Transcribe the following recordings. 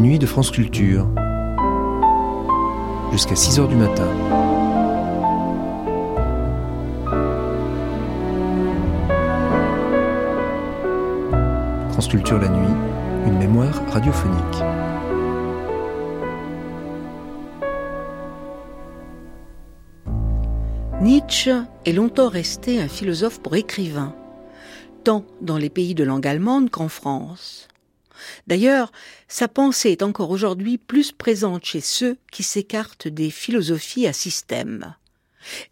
nuits de France Culture. Jusqu'à 6 heures du matin. France Culture la nuit, une mémoire radiophonique. Nietzsche est longtemps resté un philosophe pour écrivain, tant dans les pays de langue allemande qu'en France. D'ailleurs, sa pensée est encore aujourd'hui plus présente chez ceux qui s'écartent des philosophies à système.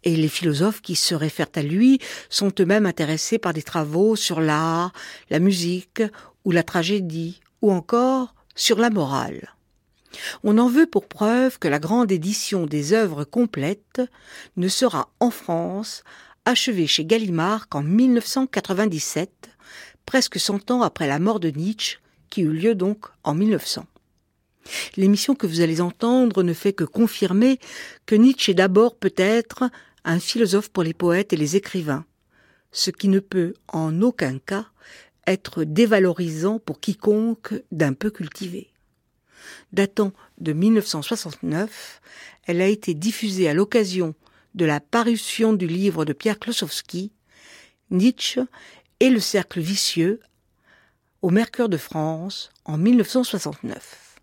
Et les philosophes qui se réfèrent à lui sont eux-mêmes intéressés par des travaux sur l'art, la musique ou la tragédie, ou encore sur la morale. On en veut pour preuve que la grande édition des œuvres complètes ne sera en France achevée chez Gallimard qu'en 1997, presque cent ans après la mort de Nietzsche, qui eut lieu donc en 1900. L'émission que vous allez entendre ne fait que confirmer que Nietzsche est d'abord peut-être un philosophe pour les poètes et les écrivains, ce qui ne peut en aucun cas être dévalorisant pour quiconque d'un peu cultivé. Datant de 1969, elle a été diffusée à l'occasion de la parution du livre de Pierre Klosowski, Nietzsche et le cercle vicieux au Mercure de France en 1969.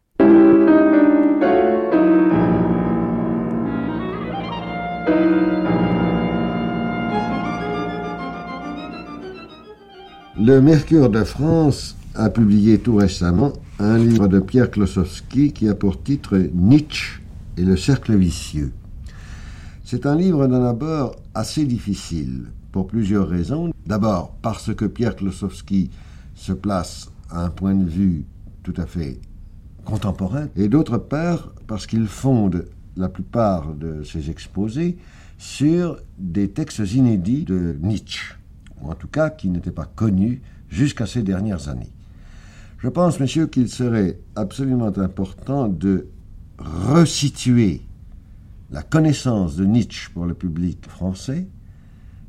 Le Mercure de France a publié tout récemment un livre de Pierre Klosowski qui a pour titre Nietzsche et le cercle vicieux. C'est un livre d'un abord assez difficile pour plusieurs raisons. D'abord parce que Pierre Klosowski se place à un point de vue tout à fait contemporain, et d'autre part parce qu'il fonde la plupart de ses exposés sur des textes inédits de Nietzsche, ou en tout cas qui n'étaient pas connus jusqu'à ces dernières années. Je pense, messieurs, qu'il serait absolument important de resituer la connaissance de Nietzsche pour le public français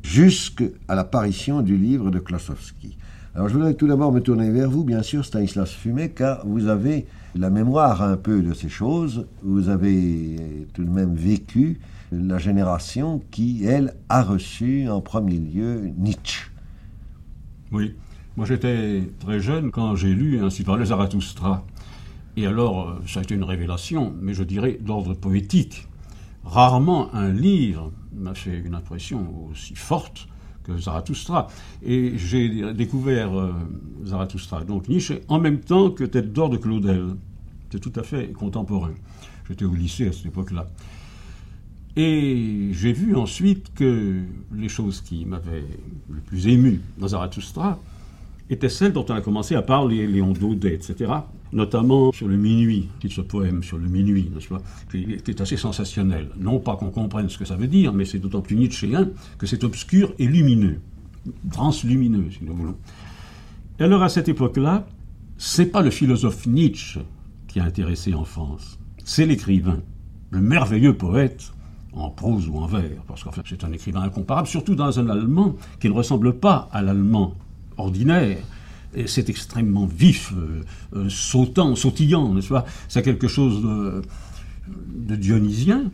jusqu'à l'apparition du livre de Klosowski. Alors je voudrais tout d'abord me tourner vers vous, bien sûr, Stanislas Fumet, car vous avez la mémoire un peu de ces choses. Vous avez tout de même vécu la génération qui, elle, a reçu en premier lieu Nietzsche. Oui, moi j'étais très jeune quand j'ai lu Ainsi parlait Zarathustra. Et alors, euh, ça a été une révélation, mais je dirais d'ordre poétique. Rarement un livre m'a fait une impression aussi forte Zarathustra. Et j'ai découvert euh, Zarathustra, donc Nietzsche, en même temps que Tête d'or de Claudel. C'est tout à fait contemporain. J'étais au lycée à cette époque-là. Et j'ai vu ensuite que les choses qui m'avaient le plus ému dans Zarathustra étaient celles dont on a commencé à parler, Léon Daudet, etc notamment sur le minuit, ce poème sur le minuit, qui était assez sensationnel. Non pas qu'on comprenne ce que ça veut dire, mais c'est d'autant plus nietzschéen que c'est obscur et lumineux, translumineux, si nous voulons. Et alors à cette époque-là, c'est pas le philosophe Nietzsche qui a intéressé en France, c'est l'écrivain, le merveilleux poète en prose ou en vers, parce qu'en fait c'est un écrivain incomparable, surtout dans un allemand qui ne ressemble pas à l'allemand ordinaire, c'est extrêmement vif, euh, euh, sautant, sautillant, n'est-ce pas? C'est quelque chose de, dionysien,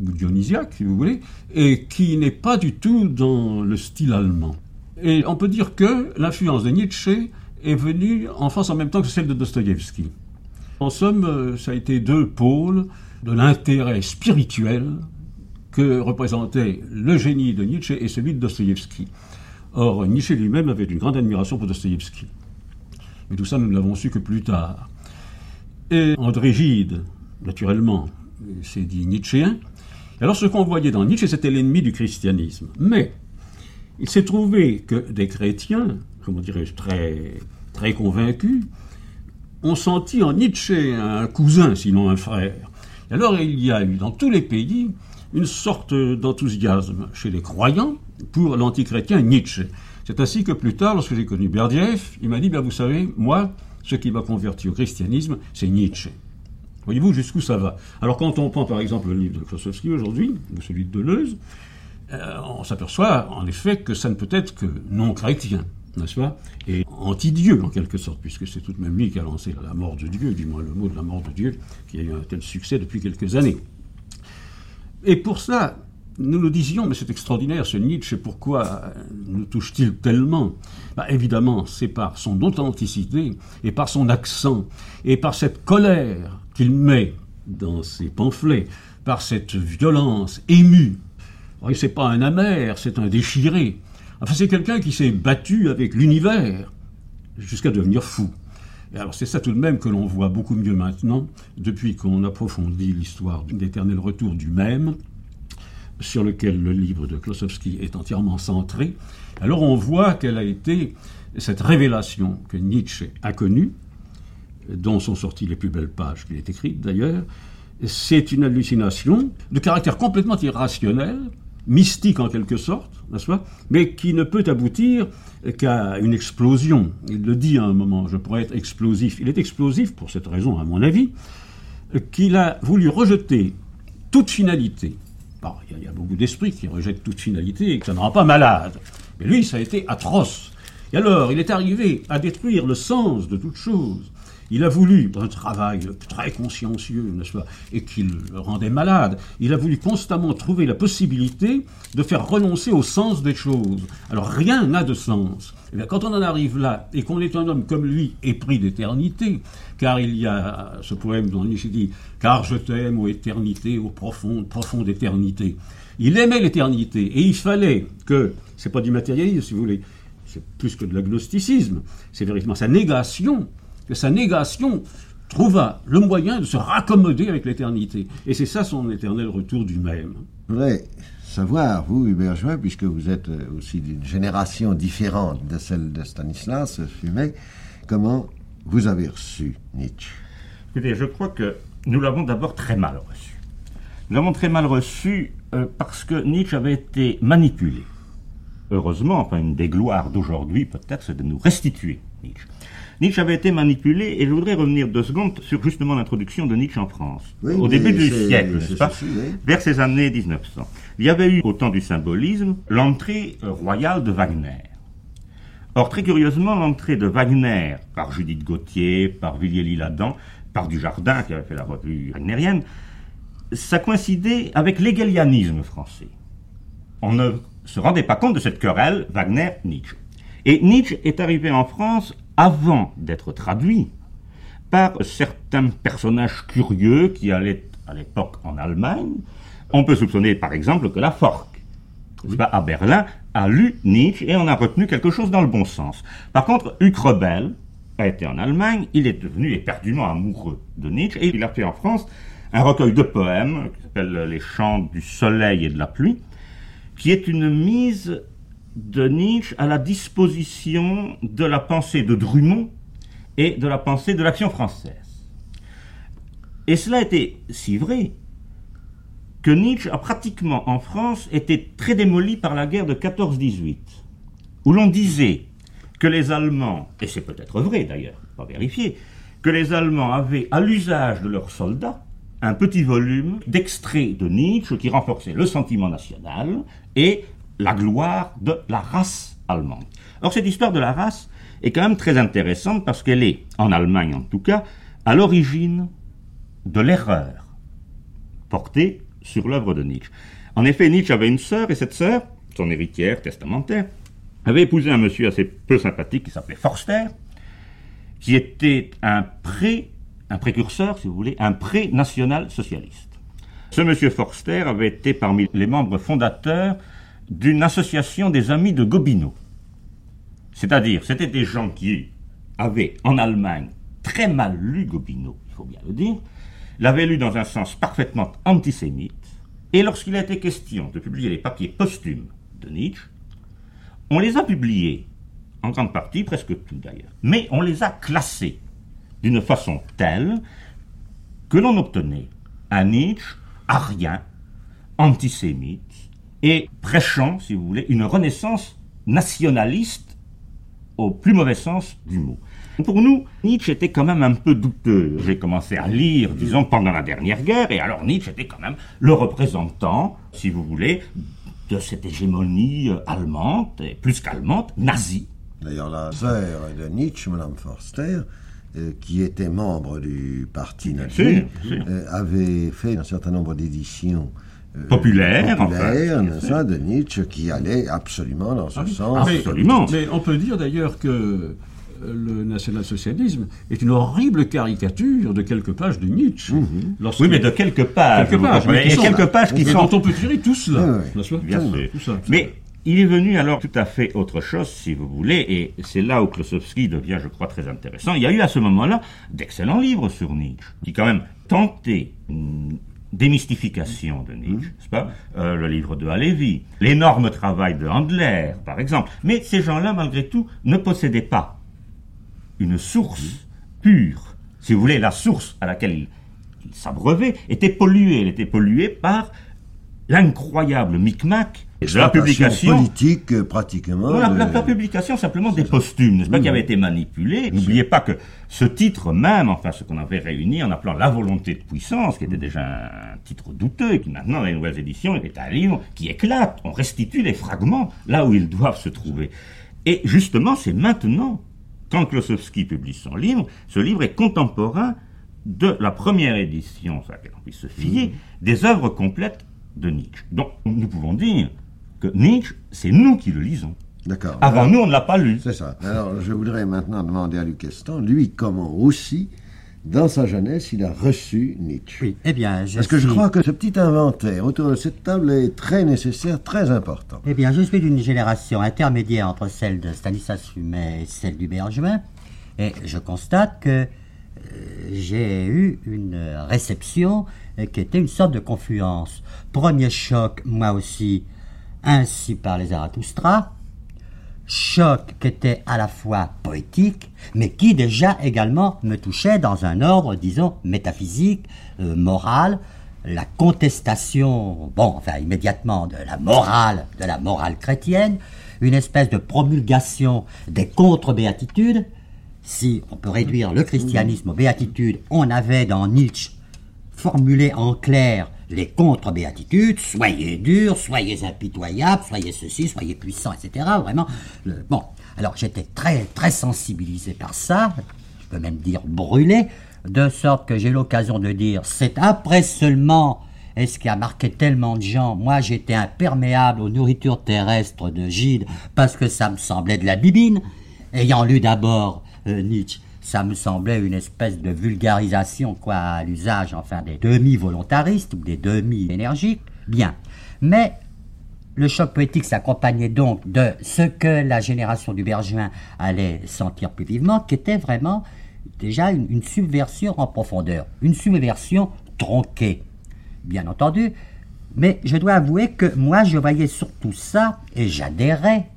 ou dionysiaque, si vous voulez, et qui n'est pas du tout dans le style allemand. Et on peut dire que l'influence de Nietzsche est venue en France en même temps que celle de Dostoïevski. En somme, euh, ça a été deux pôles de l'intérêt spirituel que représentait le génie de Nietzsche et celui de Dostoïevski. Or, Nietzsche lui-même avait une grande admiration pour Dostoïevski. Mais tout ça, nous ne l'avons su que plus tard. Et André Gide, naturellement, s'est dit nietzschéen. Alors, ce qu'on voyait dans Nietzsche, c'était l'ennemi du christianisme. Mais il s'est trouvé que des chrétiens, comment dirais-je, très, très convaincus, ont senti en Nietzsche un cousin, sinon un frère. Et alors, il y a eu dans tous les pays une sorte d'enthousiasme chez les croyants pour l'antichrétien Nietzsche. C'est ainsi que plus tard, lorsque j'ai connu Berdiev, il m'a dit, bien vous savez, moi, ce qui m'a converti au christianisme, c'est Nietzsche. Voyez-vous jusqu'où ça va Alors quand on prend par exemple le livre de Klosowski aujourd'hui, ou celui de Deleuze, euh, on s'aperçoit en effet que ça ne peut être que non chrétien. n'est-ce pas Et anti-Dieu, en quelque sorte, puisque c'est tout de même lui qui a lancé la mort de Dieu, du moins le mot de la mort de Dieu, qui a eu un tel succès depuis quelques années. Et pour cela, nous nous disions, mais c'est extraordinaire ce Nietzsche, pourquoi nous touche-t-il tellement? Bah, Évidemment, c'est par son authenticité et par son accent et par cette colère qu'il met dans ses pamphlets, par cette violence émue. C'est pas un amer, c'est un déchiré. Enfin, c'est quelqu'un qui s'est battu avec l'univers jusqu'à devenir fou. Et alors c'est ça tout de même que l'on voit beaucoup mieux maintenant, depuis qu'on approfondit l'histoire d'éternel retour du même, sur lequel le livre de Klosowski est entièrement centré. Alors on voit quelle a été cette révélation que Nietzsche a connue, dont sont sorties les plus belles pages qu'il ait écrites d'ailleurs. C'est une hallucination de caractère complètement irrationnel, mystique en quelque sorte, n'est-ce pas, mais qui ne peut aboutir qu'à une explosion. Il le dit à un moment, je pourrais être explosif. Il est explosif pour cette raison, à mon avis, qu'il a voulu rejeter toute finalité. Il y, a beaucoup d'esprits qui rejettent toute finalité et que ça ne rend pas malade. Mais lui, ça a été atroce. Et alors, il est arrivé à détruire le sens de toute chose. Il a voulu, un travail très consciencieux, n'est-ce pas, et qui le rendait malade, il a voulu constamment trouver la possibilité de faire renoncer au sens des choses. Alors rien n'a de sens. Et eh bien, quand on en arrive là, et qu'on est un homme comme lui, épris d'éternité, car il y a ce poème dont Nietzsche dit Car je t'aime, ô éternité, ô profonde, profonde éternité. Il aimait l'éternité, et il fallait que, c'est pas du matérialisme si vous voulez, c'est plus que de l'agnosticisme, c'est véritablement sa négation que sa négation trouva le moyen de se raccommoder avec l'éternité. Et c'est ça son éternel retour du même. Je voudrais savoir, vous, Hubert Join, puisque vous êtes euh, aussi d'une génération différente de celle de Stanislas Fumet, comment vous avez reçu Nietzsche? Écoutez, je crois que nous l'avons d'abord très mal reçu. Nous l'avons très mal reçu euh, parce que Nietzsche avait été manipulé. Heureusement, enfin, une des gloires d'aujourd'hui, peut-être, c'est de nous restituer Nietzsche. Nietzsche avait été manipulé, et je voudrais revenir deux secondes sur justement l'introduction de Nietzsche en France, au début du siècle, n'est-ce pas Vers ces années 1900. Il y avait eu, au temps du symbolisme, l'entrée euh, royale de Wagner. Or, très curieusement, l'entrée de Wagner par Judith Gauthier, par Villiers-L'Isle-Adam, par Dujardin, qui avait fait la revue wagnerienne, ça coïncidait avec l'hegelianisme français. On ne se rendait pas compte de cette querelle Wagner-Nietzsche. Et Nietzsche est arrivé en France avant d'être traduit par certains personnages curieux qui allaient à l'époque en Allemagne. On peut soupçonner par exemple que la Fork, à Berlin, a lu Nietzsche et en a retenu quelque chose dans le bon sens. Par contre, Hugues Rebel a été en Allemagne, il est devenu éperdument amoureux de Nietzsche et il a fait en France un recueil de poèmes qui s'appelle Les chants du soleil et de la pluie, qui est une mise de Nietzsche à la disposition de la pensée de Drummond et de la pensée de l'action française. Et cela était si vrai que Nietzsche a pratiquement en France été très démoli par la guerre de 14-18, où l'on disait que les Allemands, et c'est peut-être vrai d'ailleurs, pas vérifié, que les Allemands avaient à l'usage de leurs soldats un petit volume d'extraits de Nietzsche qui renforçait le sentiment national et la gloire de la race allemande. Or, cette histoire de la race est quand même très intéressante parce qu'elle est, en Allemagne en tout cas, à l'origine de l'erreur portée sur l'œuvre de Nietzsche. En effet, Nietzsche avait une sœur, et cette sœur, son héritière testamentaire, avait épousé un monsieur assez peu sympathique qui s'appelait Forster, qui était un pré, un précurseur, si vous voulez, un pré-national socialiste. Ce monsieur Forster avait été parmi les membres fondateurs d'une association des amis de Gobineau. C'est-à-dire, c'était des gens qui avaient en Allemagne très mal lu Gobineau, il faut bien le dire, l'avaient lu dans un sens parfaitement antisémite, et lorsqu'il a été question de publier les papiers posthumes de Nietzsche, on les a publiés, en grande partie, presque tous d'ailleurs, mais on les a classés d'une façon telle que l'on obtenait un Nietzsche arien, antisémite, et prêchant, si vous voulez, une renaissance nationaliste au plus mauvais sens du mot. Pour nous, Nietzsche était quand même un peu douteux. J'ai commencé à lire, disons, pendant la dernière guerre, et alors Nietzsche était quand même le représentant, si vous voulez, de cette hégémonie euh, allemande, et plus qu'allemande, nazie, D'ailleurs, la sœur de Nietzsche, Madame Forster, euh, qui était membre du parti nazi, sûr. euh, avait fait un certain nombre d'éditions euh, populaires, enfin, n'est-ce pas, de Nietzsche, qui allaient absolument dans ce sens. mais- Absolument. Mais on peut dire d'ailleurs que euh, le national-socialisme est une horrible caricature de quelques pages de Nietzsche. Lorsque- Oui, mais de quelques pages. quelques pages, mais sont quelques pages qui sont dont on peut tirer tout cela. Oui, oui. Bien sûr. Tout ça. Mais il est venu alors tout à fait autre chose, si vous voulez, et c'est là où Klosowski devient, je crois, très intéressant. Il y a eu à ce moment-là d'excellents livres sur Nietzsche, qui quand même tentaient une démystification de Nietzsche, n'est-ce pas Euh, Le livre de Halévy, l'énorme travail de Handler, par exemple. Mais ces gens-là, malgré tout, ne possédaient pas une source pure. Si vous voulez, la source à laquelle ils ils s'abreuvaient était polluée. Elle était polluée par l'incroyable micmac de la publication. politique, euh, pratiquement. La, de- la- la publication simplement des posthumes, n'est-ce pas, qui avait été manipulés. N'oubliez pas que ce titre même, enfin ce qu'on avait réuni en appelant La volonté de puissance, qui était déjà un, titre douteux, et qui maintenant, dans les nouvelles éditions, est un livre qui éclate. On restitue les fragments là où ils doivent se trouver. Et justement, c'est maintenant, quand Klosowski publie son livre, ce livre est contemporain de la première édition, sur laquelle on puisse se fier, des œuvres complètes de Nietzsche. Donc, nous pouvons dire que Nietzsche, c'est nous qui le lisons. D'accord. Avant Alors, nous, on ne l'a pas lu. C'est ça. Alors, je voudrais maintenant demander à Luc Estan, lui, comment aussi, dans sa jeunesse, il a reçu Nietzsche. Oui, eh bien, je Parce que je suis- crois que ce petit inventaire autour de cette table est très nécessaire, très important. Eh bien, je suis d'une génération intermédiaire entre celle de Stanislas Fumet et celle du Bergevin, et je constate que euh, j'ai eu une réception euh, qui était une sorte de confluence. Premier choc, moi aussi, ainsi par les Zarathustra, choc qui était à la fois poétique, mais qui déjà également me touchait dans un ordre, disons, métaphysique, euh, moral, la contestation, bon, enfin immédiatement de la morale, de la morale chrétienne, une espèce de promulgation des contre-béatitudes. Si on peut réduire le christianisme aux béatitudes, on avait dans Nietzsche formulé en clair les contre-béatitudes, soyez durs, soyez impitoyables, soyez ceci, soyez puissants, etc. Vraiment, bon. Alors j'étais très, très sensibilisé par ça, je peux même dire brûlé, de sorte que j'ai l'occasion de dire, c'est après seulement, et ce qui a marqué tellement de gens, moi j'étais imperméable aux nourritures terrestres de Gide, parce que ça me semblait de la bibine, ayant lu d'abord euh, Nietzsche, ça me semblait une espèce de vulgarisation, quoi, à l'usage, enfin, des demi-volontaristes ou des demi-énergiques. Bien. Mais le choc poétique s'accompagnait donc de ce que la génération du Bergevin allait sentir plus vivement, qui était vraiment déjà une, une subversion en profondeur, une subversion tronquée, bien entendu. Mais je dois avouer que moi, je voyais surtout ça et j'adhérais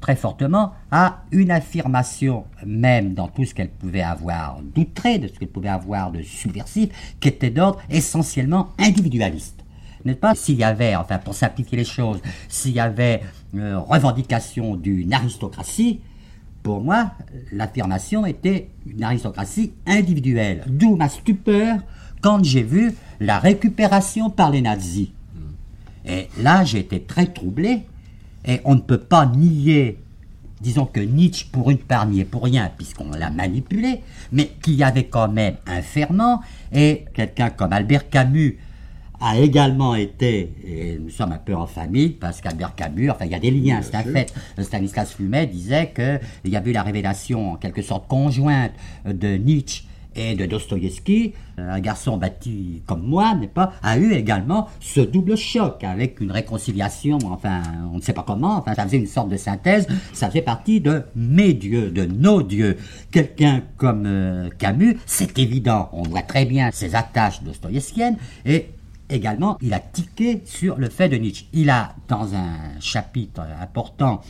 très fortement à une affirmation, même dans tout ce qu'elle pouvait avoir d'outré, de ce qu'elle pouvait avoir de subversif, qui était d'ordre essentiellement individualiste. N'est-ce pas? S'il y avait, enfin pour simplifier les choses, s'il y avait euh, revendication d'une aristocratie, pour moi, l'affirmation était une aristocratie individuelle. D'où ma stupeur quand j'ai vu la récupération par les nazis. Et là, j'ai été très troublé. Et on ne peut pas nier, disons que Nietzsche, pour une part, n'y est pour rien, puisqu'on l'a manipulé, mais qu'il y avait quand même un ferment. Et quelqu'un comme Albert Camus a également été, et nous sommes un peu en famille, parce qu'Albert Camus, enfin il y a des liens, c'est un fait. Stanislas Fumet disait qu'il y avait eu la révélation en quelque sorte conjointe de Nietzsche et de Dostoïevski, un garçon bâti comme moi, n'est pas, a eu également ce double choc avec une réconciliation, enfin, on ne sait pas comment, enfin, ça faisait une sorte de synthèse, ça faisait partie de mes dieux, de nos dieux. Quelqu'un comme euh, Camus, c'est évident, on voit très bien ses attaches dostoïevskiennes, et également, il a tiqué sur le fait de Nietzsche. Il a, dans un chapitre important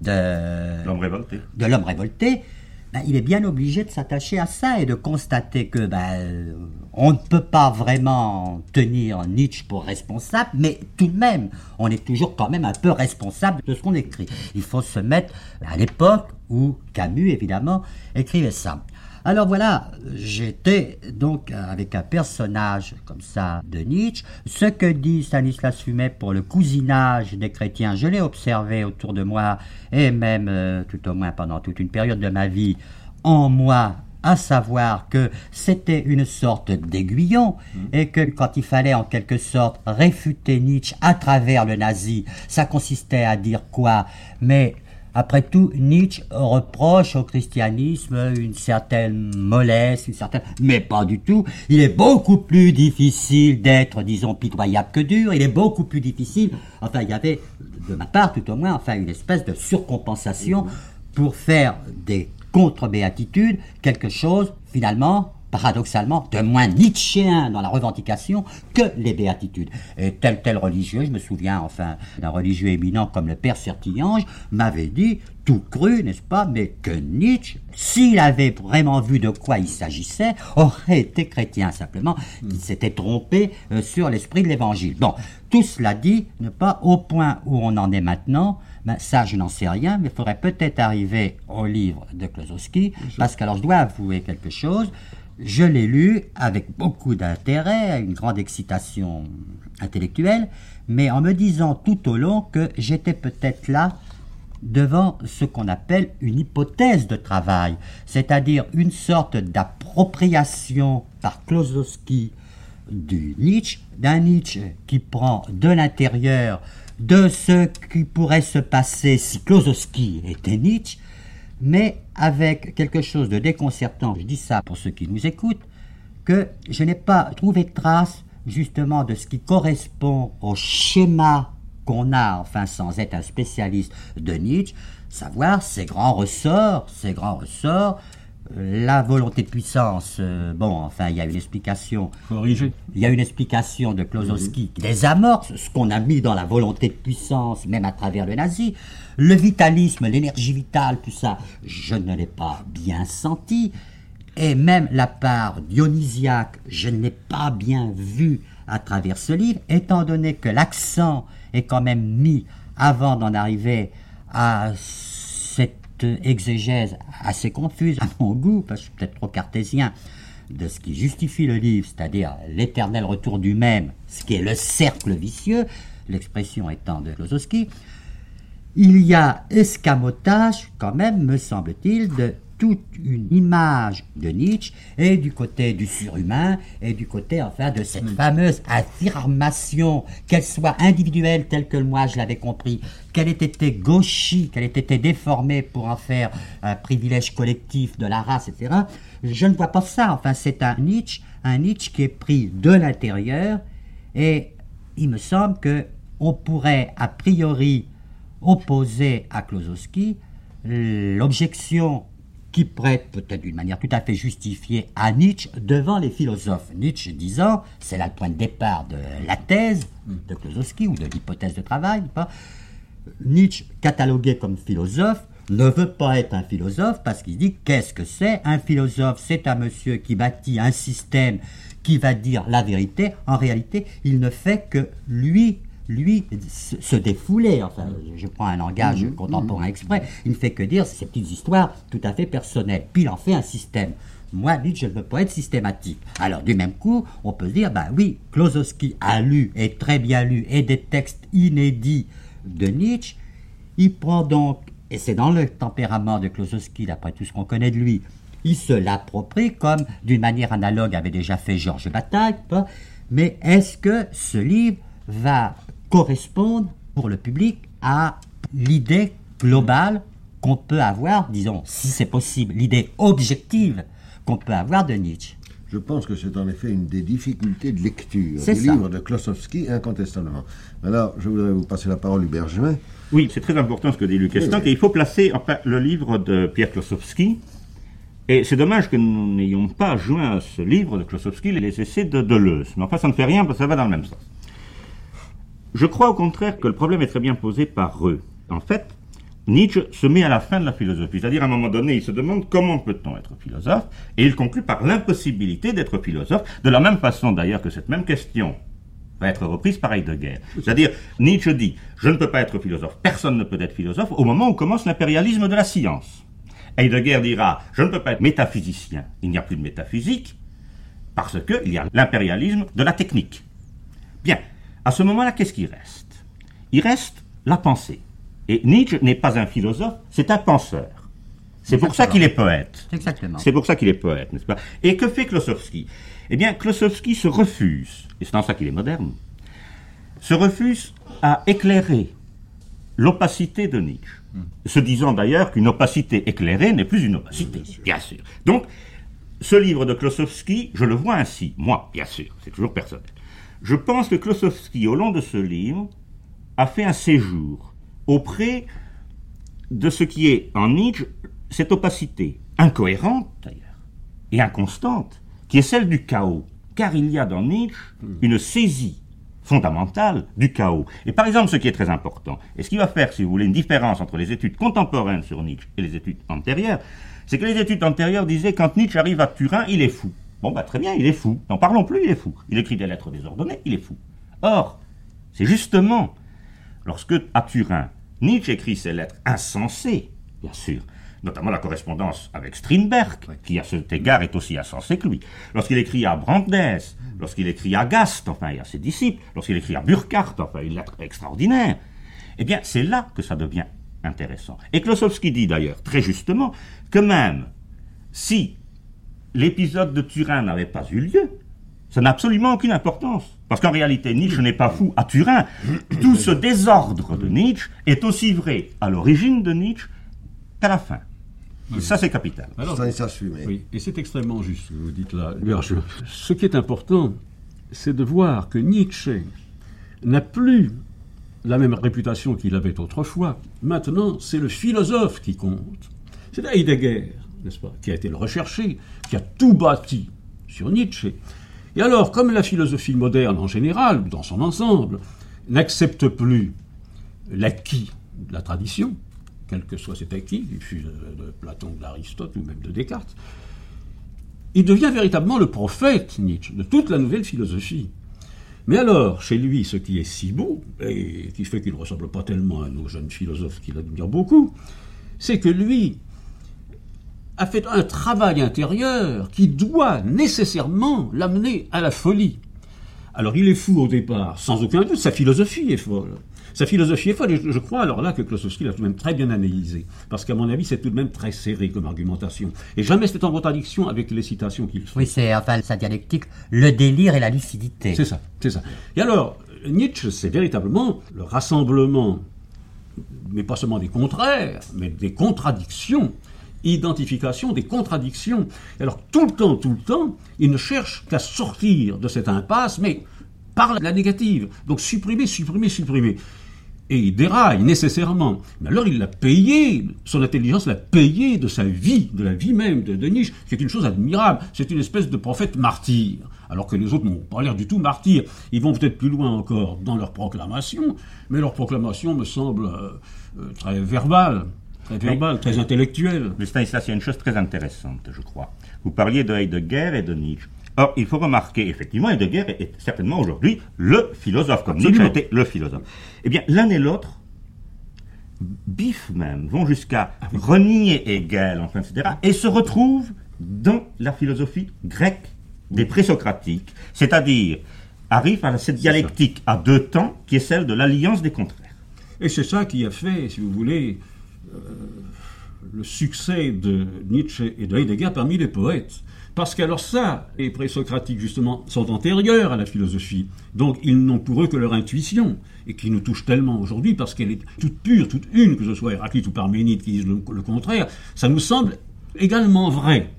de L'homme révolté. de l'homme révolté, ben, il est bien obligé de s'attacher à ça et de constater que ben, on ne peut pas vraiment tenir Nietzsche pour responsable, mais tout de même, on est toujours quand même un peu responsable de ce qu'on écrit. Il faut se mettre à l'époque où Camus, évidemment, écrivait ça. Alors voilà, j'étais donc avec un personnage comme ça de Nietzsche. Ce que dit Stanislas Fumet pour le cousinage des chrétiens, je l'ai observé autour de moi et même euh, tout au moins pendant toute une période de ma vie en moi à savoir que c'était une sorte d'aiguillon et que quand il fallait en quelque sorte réfuter Nietzsche à travers le nazi, ça consistait à dire quoi? Mais après tout, Nietzsche reproche au christianisme une certaine mollesse, une certaine... Mais pas du tout. Il est beaucoup plus difficile d'être, disons, pitoyable que dur. Il est beaucoup plus difficile... Enfin, il y avait, de ma part tout au moins, enfin, une espèce de surcompensation pour faire des contre-béatitude, quelque chose, finalement, paradoxalement, de moins nietzschéen dans la revendication que les béatitudes. Et tel tel religieux, je me souviens enfin d'un religieux éminent comme le père Sertillange, m'avait dit, tout cru, n'est-ce pas, mais que Nietzsche, s'il avait vraiment vu de quoi il s'agissait, aurait été chrétien, simplement qu'il s'était trompé euh, sur l'esprit de l'évangile. Bon, tout cela dit, ne pas au point où on en est maintenant, ben, ça, je n'en sais rien, mais il faudrait peut-être arriver au livre de Klosowski, parce que alors je dois avouer quelque chose. Je l'ai lu avec beaucoup d'intérêt, une grande excitation intellectuelle, mais en me disant tout au long que j'étais peut-être là devant ce qu'on appelle une hypothèse de travail, c'est-à-dire une sorte d'appropriation par Klosowski du Nietzsche, d'un Nietzsche qui prend de l'intérieur de ce qui pourrait se passer si Klosowski était Nietzsche, mais avec quelque chose de déconcertant, je dis ça pour ceux qui nous écoutent, que je n'ai pas trouvé de trace justement de ce qui correspond au schéma qu'on a, enfin sans être un spécialiste de Nietzsche, savoir ses grands ressorts, ses grands ressorts, la volonté de puissance, euh, bon, enfin, il y a une explication. Corrigé. Il y a une explication de Klosowski qui désamorce ce qu'on a mis dans la volonté de puissance, même à travers le nazi. Le vitalisme, l'énergie vitale, tout ça, je ne l'ai pas bien senti. Et même la part dionysiaque, je ne l'ai pas bien vue à travers ce livre, étant donné que l'accent est quand même mis avant d'en arriver à exégèse assez confuse à mon goût, parce que je suis peut-être trop cartésien, de ce qui justifie le livre, c'est-à-dire l'éternel retour du même, ce qui est le cercle vicieux, l'expression étant de Klosowski, il y a escamotage, quand même, me semble-t-il, de toute une image de Nietzsche et du côté du surhumain et du côté enfin de cette fameuse affirmation, qu'elle soit individuelle telle que moi je l'avais compris, qu'elle ait été gauchie, qu'elle ait été déformée pour en faire un privilège collectif de la race, etc. Je ne vois pas ça. Enfin, c'est un Nietzsche, un Nietzsche qui est pris de l'intérieur et il me semble que on pourrait a priori opposer à Klosowski l'objection qui prête peut-être d'une manière tout à fait justifiée à Nietzsche devant les philosophes. Nietzsche disant, c'est là le point de départ de la thèse de Klosowski ou de l'hypothèse de travail, Nietzsche, catalogué comme philosophe, ne veut pas être un philosophe parce qu'il dit qu'est-ce que c'est? Un philosophe, c'est un monsieur qui bâtit un système qui va dire la vérité. En réalité, il ne fait que lui lui, se défouler. Enfin, je prends un langage mhm. contemporain exprès. Il ne fait que dire ces petites histoires tout à fait personnelles. Puis il en fait un système. Moi, Nietzsche, je ne veux pas être systématique. Alors, du même coup, on peut dire, ben oui, Klosowski a lu, et très bien lu, et des textes inédits de Nietzsche. Il prend donc, et c'est dans le tempérament de Klosowski, d'après tout ce qu'on connaît de lui, il se l'approprie comme, d'une manière analogue, avait déjà fait Georges Bataille. Mais est-ce que ce livre va correspondent pour le public à l'idée globale qu'on peut avoir, disons, si c'est possible, l'idée objective qu'on peut avoir de Nietzsche. Je pense que c'est en effet une des difficultés de lecture du livre de Klosowski, incontestablement. Alors, je voudrais vous passer la parole, Hubert Bergemin. Oui, c'est très important ce que dit Luc Estant, et il faut placer le livre de Pierre Klosowski. Et c'est dommage que nous n'ayons pas joint à ce livre de Klosowski les essais de Deleuze. Mais enfin, ça ne fait rien parce que ça va dans le même sens. Je crois au contraire que le problème est très bien posé par eux. En fait, Nietzsche se met à la fin de la philosophie, c'est-à-dire à un moment donné, il se demande comment peut-on être philosophe, et il conclut par l'impossibilité d'être philosophe, de la même façon d'ailleurs que cette même question va être reprise par Heidegger. C'est-à-dire, Nietzsche dit, je ne peux pas être philosophe, personne ne peut être philosophe, au moment où commence l'impérialisme de la science. Heidegger dira Je ne peux pas être métaphysicien, il n'y a plus de métaphysique, parce qu'il y a l'impérialisme de la technique. Bien, à ce moment-là, qu'est-ce qui reste? Il reste la pensée. Et Nietzsche n'est pas un philosophe, c'est un penseur. C'est pour ça qu'il est poète. Exactement. C'est pour ça qu'il est poète, n'est-ce pas? Et que fait Klosowski Eh bien, Klosowski se refuse, et c'est en ça qu'il est moderne, se refuse à éclairer l'opacité de Nietzsche. Se disant d'ailleurs qu'une opacité éclairée n'est plus une opacité, bien sûr. Donc, ce livre de Klosowski, je le vois ainsi, moi, bien sûr, c'est toujours personnel. Je pense que Klosowski, au long de ce livre, a fait un séjour auprès de ce qui est en Nietzsche cette opacité, incohérente d'ailleurs, et inconstante, qui est celle du chaos. Car il y a dans Nietzsche une saisie fondamentale du chaos. Et par exemple, ce qui est très important, et ce qui va faire, si vous voulez, une différence entre les études contemporaines sur Nietzsche et les études antérieures, c'est que les études antérieures disaient quand Nietzsche arrive à Turin, il est fou. Bon, bah très bien, il est fou. N'en parlons plus, il est fou. Il écrit des lettres désordonnées, il est fou. Or, c'est justement lorsque, à Turin, Nietzsche écrit ses lettres insensées, bien sûr, notamment la correspondance avec Strindberg, qui à cet égard est aussi insensé que lui. Lorsqu'il écrit à Brandes, lorsqu'il écrit à Gast, enfin, et à ses disciples, lorsqu'il écrit à Burkhardt, enfin, une lettre extraordinaire, eh bien, c'est là que ça devient intéressant. Et Klosowski dit d'ailleurs, très justement, que même si l'épisode de Turin n'avait pas eu lieu, ça n'a absolument aucune importance. Parce qu'en réalité, Nietzsche n'est pas fou à Turin. Tout ce désordre de Nietzsche est aussi vrai à l'origine de Nietzsche qu'à la fin. Et ça, c'est capital. Alors, oui, et c'est extrêmement juste ce que vous dites là. Ce qui est important, c'est de voir que Nietzsche n'a plus la même réputation qu'il avait autrefois. Maintenant, c'est le philosophe qui compte. C'est Heidegger, qui a été le recherché, qui a tout bâti sur Nietzsche. Et alors, comme la philosophie moderne en général, dans son ensemble, n'accepte plus l'acquis de la tradition, quel que soit cet acquis, il fut de, de Platon, d'Aristote ou même de Descartes, il devient véritablement le prophète, Nietzsche, de toute la nouvelle philosophie. Mais alors, chez lui, ce qui est si beau, et qui fait qu'il ne ressemble pas tellement à nos jeunes philosophes qu'il admire beaucoup, c'est que lui a fait un travail intérieur qui doit nécessairement l'amener à la folie. Alors il est fou au départ, sans aucun doute, sa philosophie est folle. Sa philosophie est folle, et je crois alors là que Klosowski l'a tout de même très bien analysé, parce qu'à mon avis c'est tout de même très serré comme argumentation, et jamais c'est en contradiction avec les citations qu'il fait. Oui, c'est enfin sa dialectique, le délire et la lucidité. C'est ça, c'est ça. Et alors, Nietzsche, c'est véritablement le rassemblement, mais pas seulement des contraires, mais des contradictions, identification des contradictions. Alors, tout le temps, tout le temps, il ne cherche qu'à sortir de cette impasse, mais par la négative. Donc, supprimer, supprimer, supprimer. Et il déraille nécessairement. Mais alors il l'a payé, son intelligence l'a payé de sa vie, de la vie même de, de Nietzsche, qui est une chose admirable. C'est une espèce de prophète martyr. Alors que les autres n'ont pas l'air du tout martyrs. Ils vont peut-être plus loin encore dans leur proclamation, mais leur proclamation me semble euh, euh, très verbale, très verbale, très intellectuelle. Mais Stanislas, il y a une chose très intéressante, je crois. Vous parliez de Heidegger et de Nietzsche. Or, il faut remarquer, effectivement, Heidegger est certainement aujourd'hui le philosophe, comme Nietzsche Absolument. été le philosophe. Eh bien, l'un et l'autre, bif même, vont jusqu'à renier Hegel, enfin, etc., et se retrouvent dans la philosophie grecque des présocratiques, c'est-à-dire arrivent à cette dialectique à deux temps qui est celle de l'alliance des contraires. Et c'est ça qui a fait, si vous voulez, le succès de Nietzsche et de Heidegger parmi les poètes. Parce qu'alors ça, les présocratiques justement sont antérieurs à la philosophie. Donc ils n'ont pour eux que leur intuition, et qui nous touche tellement aujourd'hui parce qu'elle est toute pure, toute une, que ce soit Héraclite ou Parménide qui disent le, contraire, ça nous semble également vrai.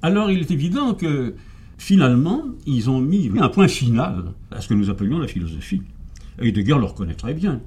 Alors il est évident que finalement, ils ont mis un point final à ce que nous appelions la philosophie. Heidegger le reconnaît très bien.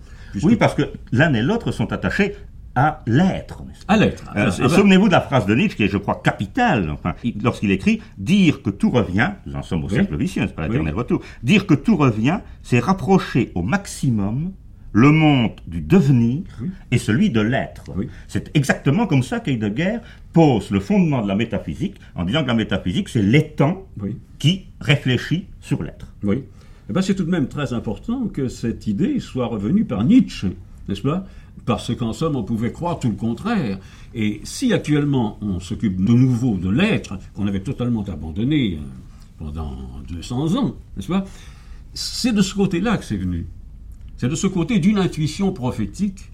Oui, parce que l'un et l'autre sont attachés à l'être. À l'être. Euh, Ah ben, Souvenez-vous de la phrase de Nietzsche qui est, je crois, capitale. Enfin, il- lorsqu'il écrit dire que tout revient, nous en sommes au Oui. cercle vicieux, c'est pas l'éternel Oui. retour. Dire que tout revient, c'est rapprocher au maximum le monde du devenir Oui. et celui de l'être. Oui. C'est exactement comme ça qu'Heidegger pose le fondement de la métaphysique en disant que la métaphysique, c'est l'étang Oui. qui réfléchit sur l'être. Oui. Eh ben, c'est tout de même très important que cette idée soit revenue par Nietzsche n'est-ce pas? Parce qu'en somme, on pouvait croire tout le contraire. Et si actuellement on s'occupe de nouveau de l'être, qu'on avait totalement abandonné euh, pendant 200 ans, n'est-ce pas C'est de ce côté-là que c'est venu. C'est de ce côté d'une intuition prophétique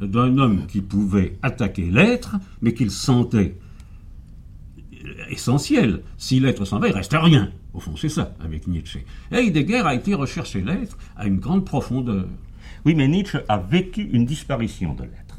d'un homme qui pouvait attaquer l'être, mais qu'il sentait essentiel. Si l'être s'en va, il reste rien. Au fond, c'est ça avec Nietzsche. Heidegger a été rechercher l'être à une grande profondeur. Oui, mais Nietzsche a vécu une disparition de l'être.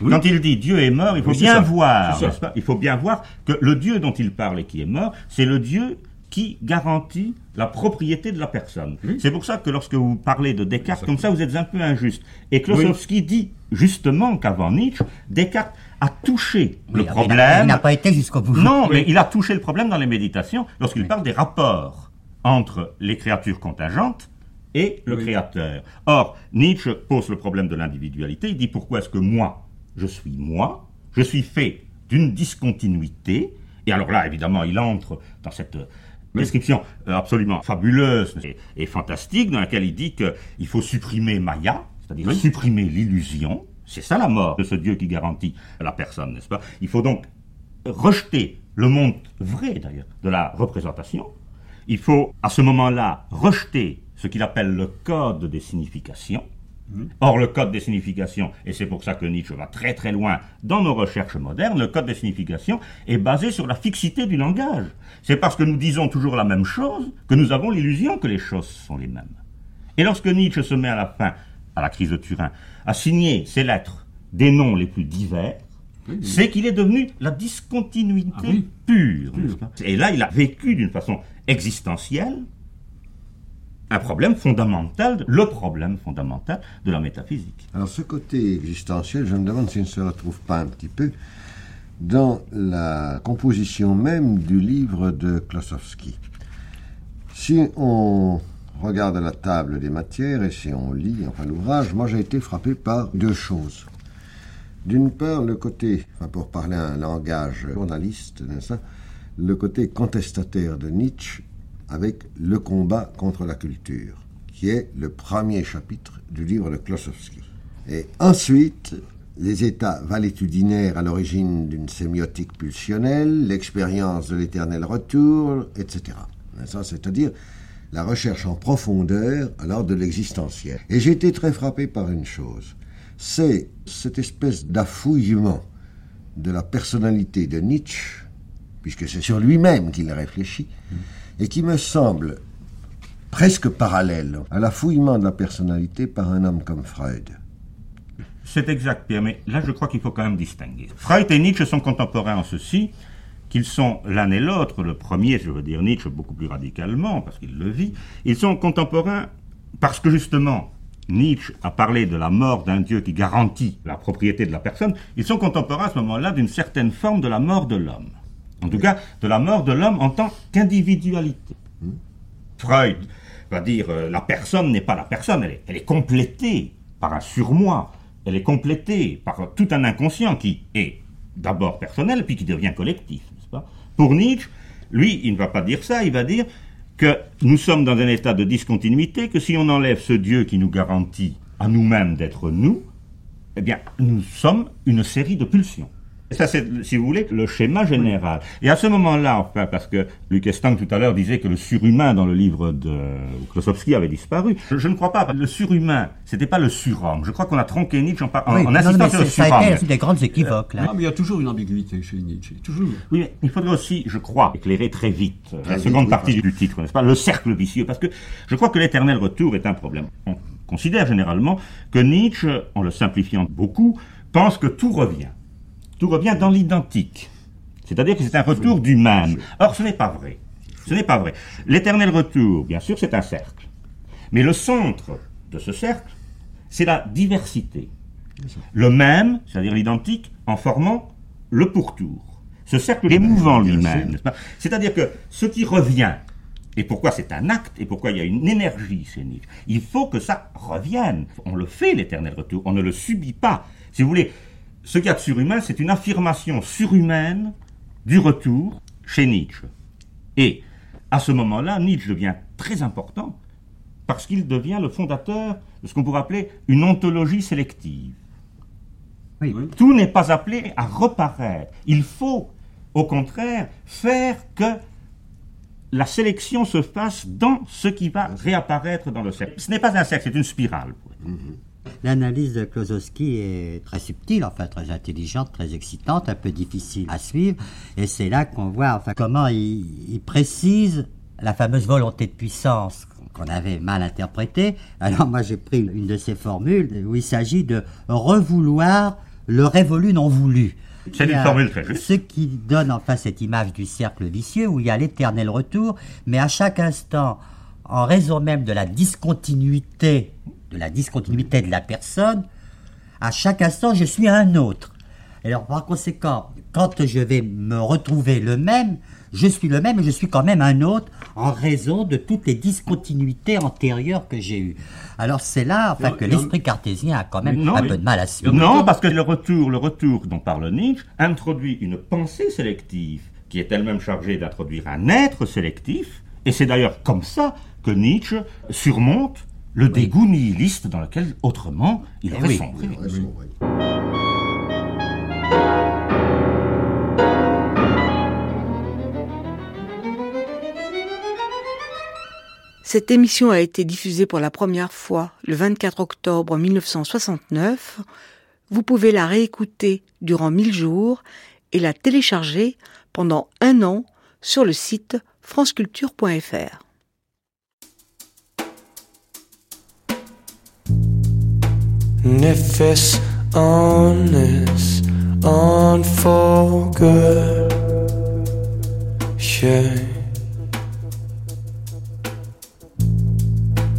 Quand il dit Dieu est mort, il faut bien voir, Il faut bien voir que le Dieu dont il parle et qui est mort, c'est le Dieu qui garantit la propriété de la personne. C'est pour ça que lorsque vous parlez de Descartes, comme ça, vous êtes un peu injuste. Et Klosowski dit justement qu'avant Nietzsche, Descartes a touché le problème. Il n'a pas été jusqu'au bout. Non, mais il a touché le problème dans les méditations lorsqu'il parle des rapports entre les créatures contingentes et le créateur. Or, Nietzsche pose le problème de l'individualité. Il dit pourquoi est-ce que moi, je suis moi, je suis fait d'une discontinuité? Et alors là, évidemment, il entre dans cette description euh, absolument fabuleuse et, fantastique dans laquelle il dit qu'il faut supprimer Maya, c'est-à-dire supprimer l'illusion. C'est ça la mort de ce Dieu qui garantit la personne, n'est-ce pas? Il faut donc rejeter le monde vrai d'ailleurs de la représentation. Il faut à ce moment-là rejeter ce qu'il appelle le code des significations. Or, le code des significations, et c'est pour ça que Nietzsche va très très loin dans nos recherches modernes, le code des significations est basé sur la fixité du langage. C'est parce que nous disons toujours la même chose que nous avons l'illusion que les choses sont les mêmes. Et lorsque Nietzsche se met à la fin à la crise de Turin, à signer ses lettres des noms les plus divers, c'est qu'il est devenu la discontinuité ah pure. Et là, il a vécu d'une façon existentielle un problème fondamental, le problème fondamental de la métaphysique. Alors ce côté existentiel, je me demande s'il ne se retrouve pas un petit peu dans la composition même du livre de Klosowski. Si on regarde la table des matières et si on lit enfin l'ouvrage, moi j'ai été frappé par deux choses. D'une part, le côté, pour parler un langage journaliste, le côté contestataire de Nietzsche avec le combat contre la culture, qui est le premier chapitre du livre de Klosowski. Et ensuite, les états valétudinaires à l'origine d'une sémiotique pulsionnelle, l'expérience de l'éternel retour, etc. C'est-à-dire la recherche en profondeur alors de l'existentiel. Et j'ai été très frappé par une chose, c'est cette espèce d'affouillement de la personnalité de Nietzsche, puisque c'est sur lui-même qu'il réfléchit, et qui me semble presque parallèle à l'affouillement de la personnalité par un homme comme Freud. C'est exact, Pierre, mais là je crois qu'il faut quand même distinguer. Freud et Nietzsche sont contemporains en ceci qu'ils sont l'un et l'autre, le premier, je veux dire Nietzsche beaucoup plus radicalement, parce qu'il le vit, ils sont contemporains parce que justement, Nietzsche a parlé de la mort d'un Dieu qui garantit la propriété de la personne, ils sont contemporains à ce moment-là d'une certaine forme de la mort de l'homme. En tout cas, de la mort de l'homme en tant qu'individualité. Freud va dire euh, la personne n'est pas la personne, elle est, elle est complétée par un surmoi, elle est complétée par tout un inconscient qui est d'abord personnel puis qui devient collectif. Pas? Pour Nietzsche, lui, il ne va pas dire ça, il va dire que nous sommes dans un état de discontinuité, que si on enlève ce Dieu qui nous garantit à nous-mêmes d'être nous, eh bien, nous sommes une série de pulsions. Ça, c'est, si vous voulez, le schéma général. Et à ce moment-là, enfin, parce que Luc Estang tout à l'heure disait que le surhumain dans le livre de Klosowski avait disparu. Je, ne crois pas. Le surhumain, c'était pas le surhomme. Je crois qu'on a tronqué Nietzsche en, en, insistant sur le surhomme. Ça a été des grandes équivoques, là. Non, mais il y a toujours une ambiguïté chez Nietzsche. Toujours. Oui, mais il faudrait aussi, je crois, éclairer très vite la seconde partie du titre, n'est-ce pas? Le cercle vicieux. Parce que je crois que l'éternel retour est un problème. On considère généralement que Nietzsche, en le simplifiant beaucoup, pense que tout revient tout revient dans l'identique. C'est-à-dire que c'est un retour du même. Or, ce n'est pas vrai. Ce n'est pas vrai. L'éternel retour, bien sûr, c'est un cercle. Mais le centre de ce cercle, c'est la diversité. Le même, c'est-à-dire l'identique, en formant le pourtour. Ce cercle est mouvant lui-même, C'est-à-dire que ce qui revient, et pourquoi c'est un acte, et pourquoi il y a une énergie Nietzsche, il faut que ça revienne. On le fait, l'éternel retour, on ne le subit pas. Si vous voulez, ce qu'il y a de surhumain, c'est une affirmation surhumaine du retour chez Nietzsche. Et à ce moment-là, Nietzsche devient très important parce qu'il devient le fondateur de ce qu'on pourrait appeler une ontologie sélective. Oui. Tout n'est pas appelé à reparaître. Il faut, au contraire, faire que la sélection se fasse dans ce qui va réapparaître dans le cercle. Ce n'est pas un cercle, c'est une spirale. L'analyse de Klosowski est très subtile, enfin très intelligente, très excitante, un peu difficile à suivre. Et c'est là qu'on voit enfin, comment il, il précise la fameuse volonté de puissance qu'on avait mal interprétée. Alors moi j'ai pris une de ces formules où il s'agit de revouloir le révolu non voulu. C'est une formule très juste. Ce qui donne enfin cette image du cercle vicieux où il y a l'éternel retour, mais à chaque instant, en raison même de la discontinuité, de la discontinuité de la personne, à chaque instant, je suis un autre. Alors par conséquent, quand je vais me retrouver le même, je suis le même et je suis quand même un autre en raison de toutes les discontinuités antérieures que j'ai eues. Alors c'est là enfin, Non, que l'esprit cartésien a quand même Non, un peu de mal à suivre. Non, parce que le retour, le retour dont parle Nietzsche introduit une pensée sélective qui est elle-même chargée d'introduire un être sélectif, et c'est d'ailleurs comme ça que Nietzsche surmonte le dégoût nihiliste dans lequel autrement il Eh aurait oui. sombré. Vrai. Cette émission a été diffusée pour la première fois le 24 octobre 1969. Vous pouvez la réécouter durant 1000 jours et la télécharger pendant un an sur le site franceculture.fr. It's on, for good. Sure.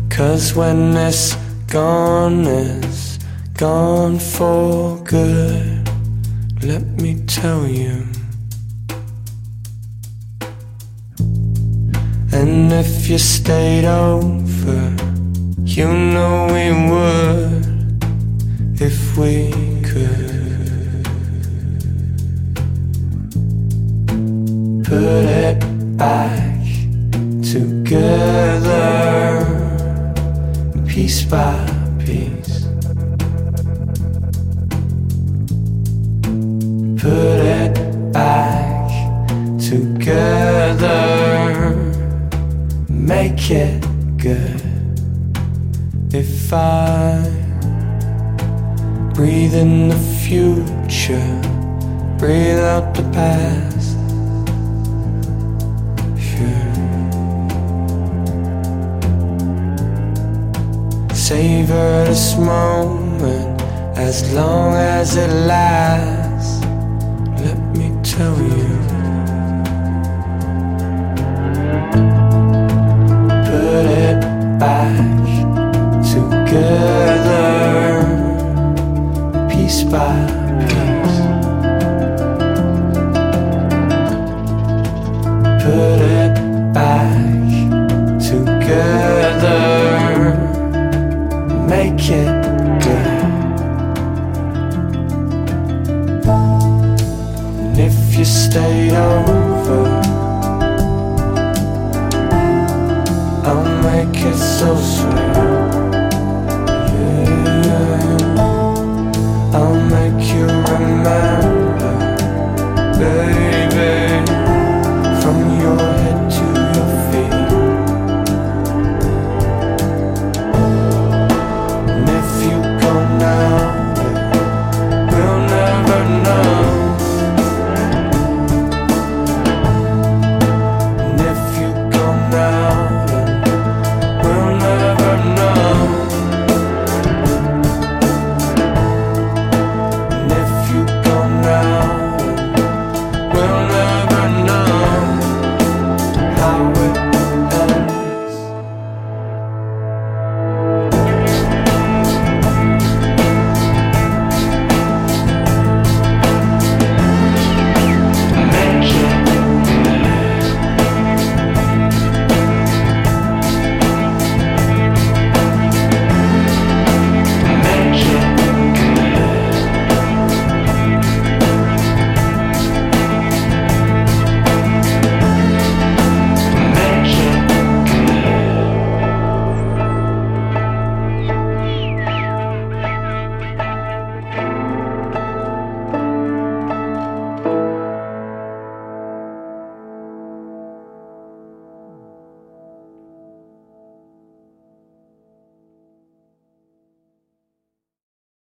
Cause when it's gone, it's gone for good. Let me tell you. And if you stayed over, you know we would if we could. Put it back together piece by piece. Put it back together make it good. If I Breathe in the future, breathe out the past. Sure. Savor this moment as long as it lasts. Let me tell you.